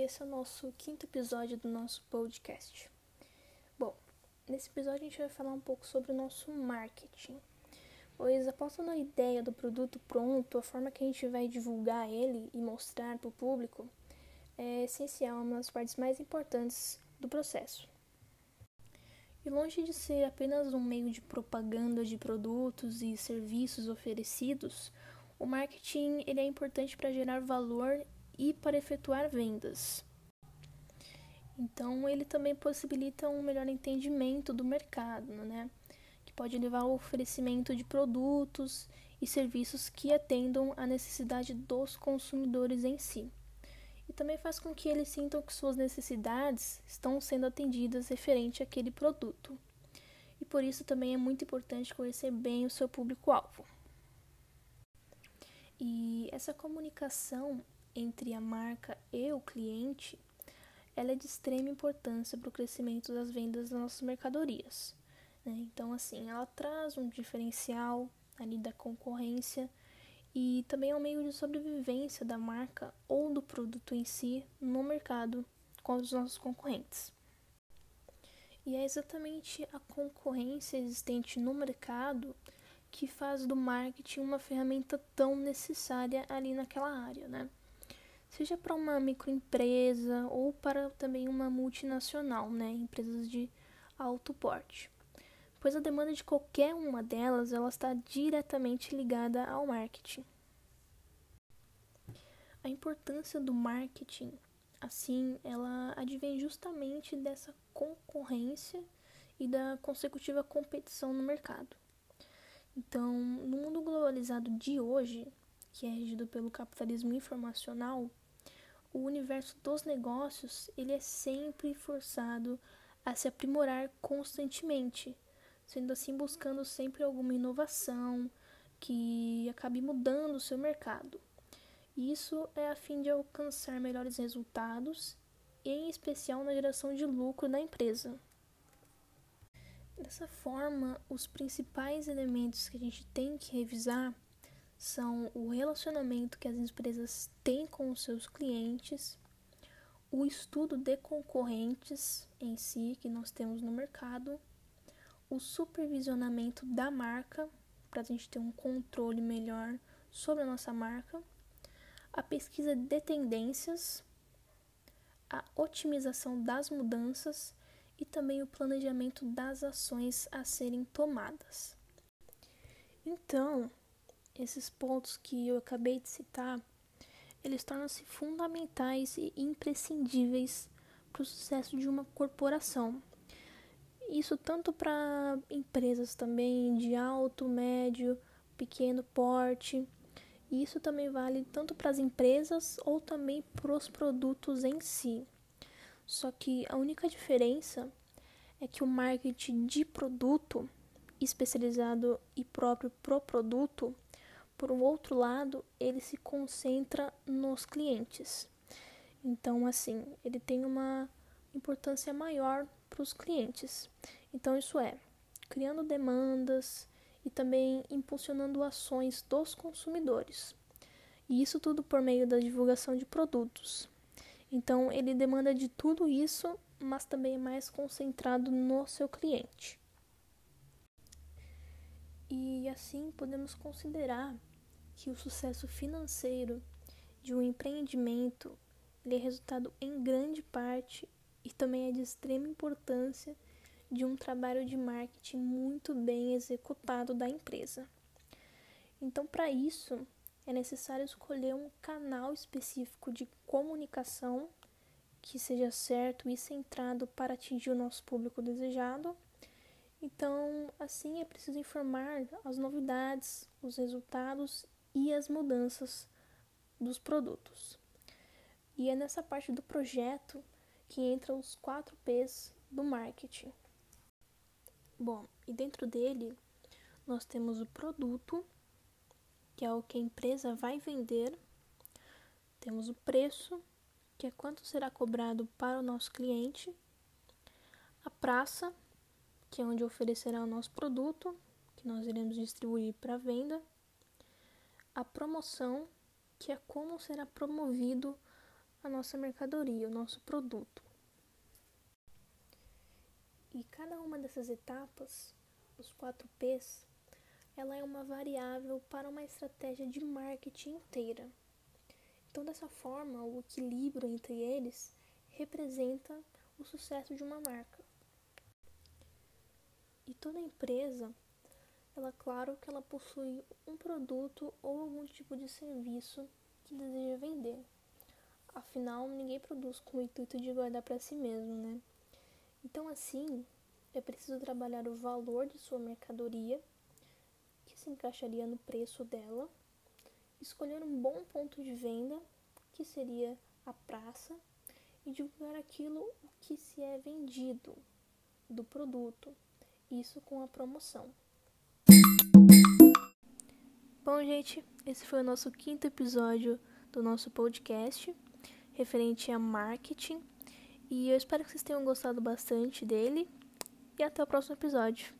esse é o nosso quinto episódio do nosso podcast. Bom, nesse episódio a gente vai falar um pouco sobre o nosso marketing. Pois após a ideia do produto pronto, a forma que a gente vai divulgar ele e mostrar para o público é essencial, uma das partes mais importantes do processo. E longe de ser apenas um meio de propaganda de produtos e serviços oferecidos, o marketing ele é importante para gerar valor e para efetuar vendas. Então, ele também possibilita um melhor entendimento do mercado, né? que pode levar ao oferecimento de produtos e serviços que atendam à necessidade dos consumidores em si. E também faz com que eles sintam que suas necessidades estão sendo atendidas referente àquele produto. E por isso também é muito importante conhecer bem o seu público-alvo. E essa comunicação entre a marca e o cliente, ela é de extrema importância para o crescimento das vendas das nossas mercadorias. Né? Então, assim, ela traz um diferencial ali da concorrência e também é um meio de sobrevivência da marca ou do produto em si no mercado com os nossos concorrentes. E é exatamente a concorrência existente no mercado que faz do marketing uma ferramenta tão necessária ali naquela área, né? Seja para uma microempresa ou para também uma multinacional, né, empresas de alto porte. Pois a demanda de qualquer uma delas, ela está diretamente ligada ao marketing. A importância do marketing, assim, ela advém justamente dessa concorrência e da consecutiva competição no mercado. Então, no mundo globalizado de hoje, que é regido pelo capitalismo informacional, o universo dos negócios ele é sempre forçado a se aprimorar constantemente, sendo assim buscando sempre alguma inovação que acabe mudando o seu mercado. Isso é a fim de alcançar melhores resultados, em especial na geração de lucro da empresa. Dessa forma, os principais elementos que a gente tem que revisar são o relacionamento que as empresas têm com os seus clientes, o estudo de concorrentes em si que nós temos no mercado, o supervisionamento da marca, para a gente ter um controle melhor sobre a nossa marca, a pesquisa de tendências, a otimização das mudanças e também o planejamento das ações a serem tomadas. Então, esses pontos que eu acabei de citar, eles tornam-se fundamentais e imprescindíveis para o sucesso de uma corporação. Isso tanto para empresas também de alto, médio, pequeno porte. E isso também vale tanto para as empresas ou também para os produtos em si. Só que a única diferença é que o marketing de produto especializado e próprio pro produto por um outro lado, ele se concentra nos clientes. Então, assim, ele tem uma importância maior para os clientes. Então, isso é criando demandas e também impulsionando ações dos consumidores. E isso tudo por meio da divulgação de produtos. Então, ele demanda de tudo isso, mas também é mais concentrado no seu cliente. E assim podemos considerar que o sucesso financeiro de um empreendimento é resultado em grande parte e também é de extrema importância de um trabalho de marketing muito bem executado da empresa. Então, para isso, é necessário escolher um canal específico de comunicação que seja certo e centrado para atingir o nosso público desejado. Então, assim é preciso informar as novidades, os resultados e as mudanças dos produtos. E é nessa parte do projeto que entram os quatro P's do marketing. Bom, e dentro dele nós temos o produto, que é o que a empresa vai vender, temos o preço, que é quanto será cobrado para o nosso cliente, a praça, que é onde oferecerá o nosso produto, que nós iremos distribuir para venda, a promoção, que é como será promovido a nossa mercadoria, o nosso produto. E cada uma dessas etapas, os quatro P's, ela é uma variável para uma estratégia de marketing inteira. Então, dessa forma, o equilíbrio entre eles representa o sucesso de uma marca. E toda empresa, ela claro que ela possui um produto ou algum tipo de serviço que deseja vender. Afinal, ninguém produz com o intuito de guardar para si mesmo, né? Então, assim, é preciso trabalhar o valor de sua mercadoria se encaixaria no preço dela, escolher um bom ponto de venda, que seria a praça, e divulgar aquilo que se é vendido do produto, isso com a promoção. Bom, gente, esse foi o nosso quinto episódio do nosso podcast referente a marketing. E eu espero que vocês tenham gostado bastante dele. E até o próximo episódio.